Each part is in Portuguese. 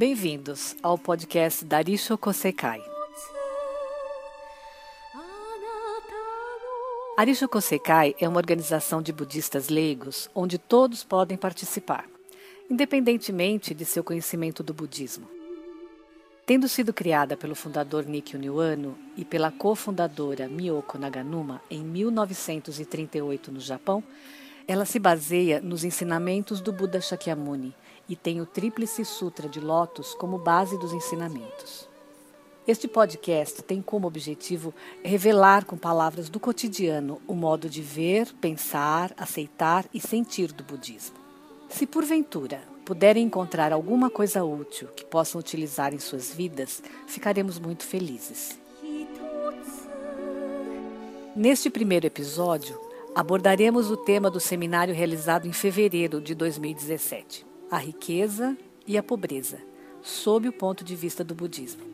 Bem-vindos ao podcast Darisho Kosekai. Arisho Kosekai é uma organização de budistas leigos onde todos podem participar, independentemente de seu conhecimento do budismo. Tendo sido criada pelo fundador Nikki Niwano e pela cofundadora Miyoko Naganuma em 1938 no Japão, ela se baseia nos ensinamentos do Buda Shakyamuni e tem o Tríplice Sutra de Lótus como base dos ensinamentos. Este podcast tem como objetivo revelar com palavras do cotidiano o modo de ver, pensar, aceitar e sentir do budismo. Se porventura puderem encontrar alguma coisa útil que possam utilizar em suas vidas, ficaremos muito felizes. Neste primeiro episódio, abordaremos o tema do seminário realizado em fevereiro de 2017, a riqueza e a pobreza, sob o ponto de vista do budismo.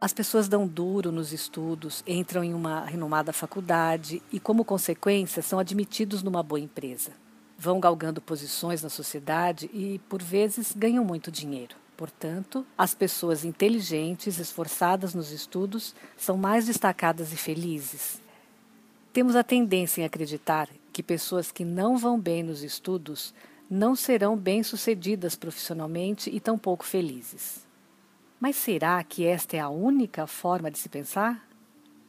As pessoas dão duro nos estudos, entram em uma renomada faculdade e, como consequência, são admitidos numa boa empresa. Vão galgando posições na sociedade e, por vezes, ganham muito dinheiro. Portanto, as pessoas inteligentes, esforçadas nos estudos, são mais destacadas e felizes. Temos a tendência em acreditar que pessoas que não vão bem nos estudos não serão bem-sucedidas profissionalmente e tampouco felizes. Mas será que esta é a única forma de se pensar?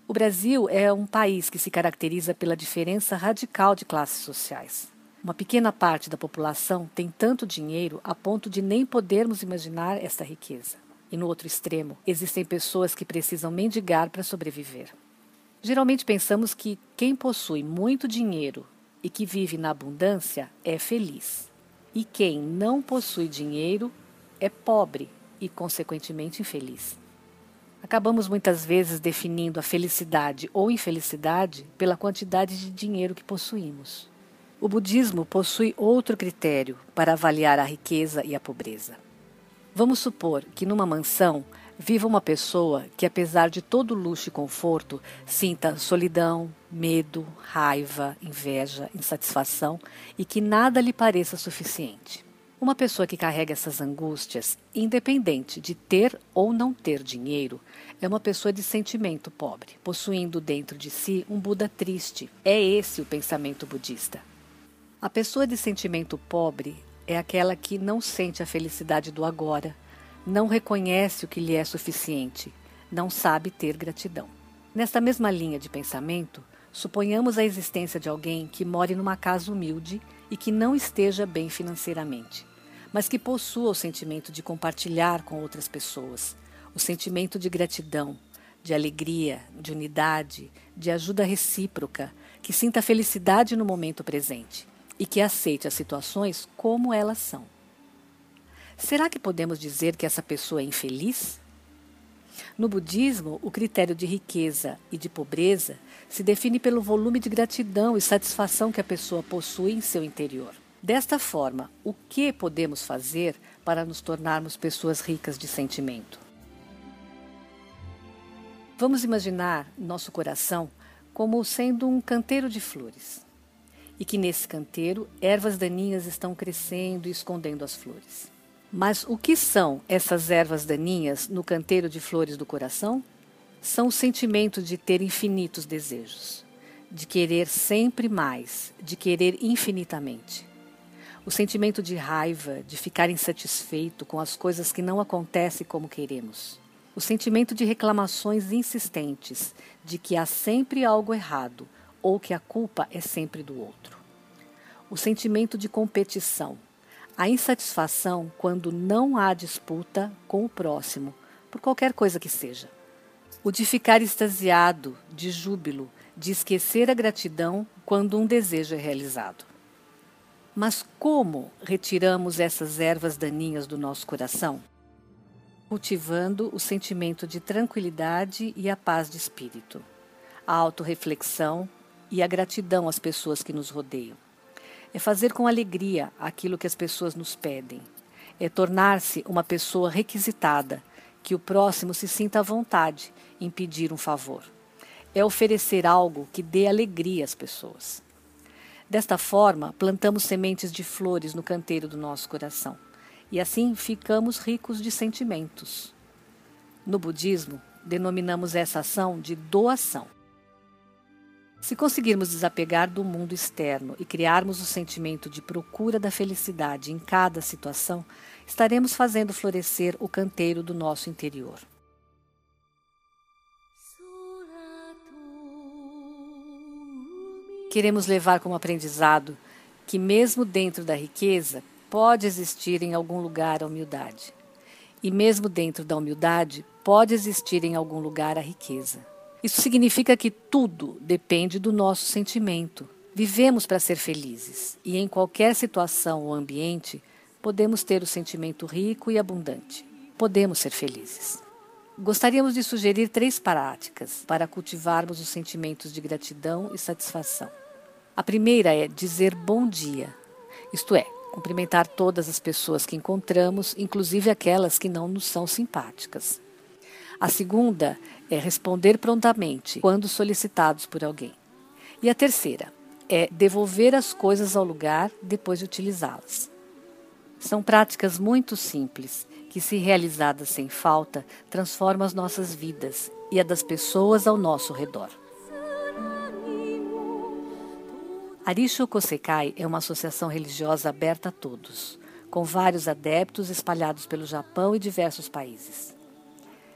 O Brasil é um país que se caracteriza pela diferença radical de classes sociais. Uma pequena parte da população tem tanto dinheiro a ponto de nem podermos imaginar esta riqueza. E no outro extremo, existem pessoas que precisam mendigar para sobreviver. Geralmente pensamos que quem possui muito dinheiro e que vive na abundância é feliz. E quem não possui dinheiro é pobre e, consequentemente, infeliz. Acabamos muitas vezes definindo a felicidade ou infelicidade pela quantidade de dinheiro que possuímos. O budismo possui outro critério para avaliar a riqueza e a pobreza. Vamos supor que numa mansão viva uma pessoa que, apesar de todo luxo e conforto, sinta solidão, medo, raiva, inveja, insatisfação e que nada lhe pareça suficiente. Uma pessoa que carrega essas angústias, independente de ter ou não ter dinheiro, é uma pessoa de sentimento pobre, possuindo dentro de si um Buda triste. É esse o pensamento budista. A pessoa de sentimento pobre é aquela que não sente a felicidade do agora, não reconhece o que lhe é suficiente, não sabe ter gratidão. Nesta mesma linha de pensamento, suponhamos a existência de alguém que more numa casa humilde e que não esteja bem financeiramente, mas que possua o sentimento de compartilhar com outras pessoas, o sentimento de gratidão, de alegria, de unidade, de ajuda recíproca, que sinta felicidade no momento presente e que aceite as situações como elas são. Será que podemos dizer que essa pessoa é infeliz? No budismo, o critério de riqueza e de pobreza se define pelo volume de gratidão e satisfação que a pessoa possui em seu interior. Desta forma, o que podemos fazer para nos tornarmos pessoas ricas de sentimento? Vamos imaginar nosso coração como sendo um canteiro de flores e que nesse canteiro ervas daninhas estão crescendo e escondendo as flores. Mas o que são essas ervas daninhas no canteiro de flores do coração? São o sentimento de ter infinitos desejos, de querer sempre mais, de querer infinitamente. O sentimento de raiva, de ficar insatisfeito com as coisas que não acontecem como queremos. O sentimento de reclamações insistentes, de que há sempre algo errado ou que a culpa é sempre do outro. O sentimento de competição, a insatisfação quando não há disputa com o próximo, por qualquer coisa que seja. O de ficar extasiado, de júbilo, de esquecer a gratidão quando um desejo é realizado. Mas como retiramos essas ervas daninhas do nosso coração? Cultivando o sentimento de tranquilidade e a paz de espírito, a autorreflexão e a gratidão às pessoas que nos rodeiam é fazer com alegria aquilo que as pessoas nos pedem. É tornar-se uma pessoa requisitada, que o próximo se sinta à vontade em pedir um favor. É oferecer algo que dê alegria às pessoas. Desta forma, plantamos sementes de flores no canteiro do nosso coração e assim ficamos ricos de sentimentos. No budismo, denominamos essa ação de doação. Se conseguirmos desapegar do mundo externo e criarmos o sentimento de procura da felicidade em cada situação, estaremos fazendo florescer o canteiro do nosso interior. Queremos levar como aprendizado que, mesmo dentro da riqueza, pode existir em algum lugar a humildade. E mesmo dentro da humildade, pode existir em algum lugar a riqueza. Isso significa que tudo depende do nosso sentimento. Vivemos para ser felizes e em qualquer situação ou ambiente podemos ter o sentimento rico e abundante. Podemos ser felizes. Gostaríamos de sugerir três práticas para cultivarmos os sentimentos de gratidão e satisfação. A primeira é dizer bom dia, isto é, cumprimentar todas as pessoas que encontramos, inclusive aquelas que não nos são simpáticas. A segunda é responder prontamente quando solicitados por alguém. E a terceira é devolver as coisas ao lugar depois de utilizá-las. São práticas muito simples que, se realizadas sem falta, transformam as nossas vidas e a das pessoas ao nosso redor. Arisho Kosekai é uma associação religiosa aberta a todos, com vários adeptos espalhados pelo Japão e diversos países.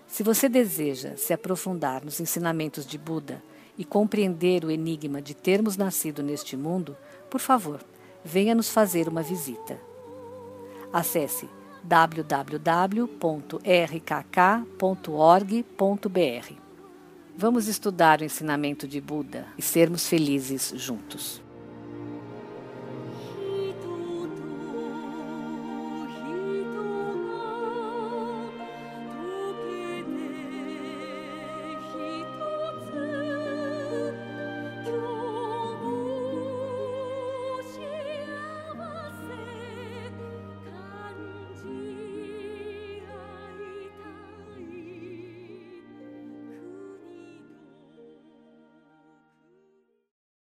Se você deseja se aprofundar nos ensinamentos de Buda e compreender o enigma de termos nascido neste mundo, por favor, venha nos fazer uma visita. Acesse www.rkk.org.br. Vamos estudar o ensinamento de Buda e sermos felizes juntos.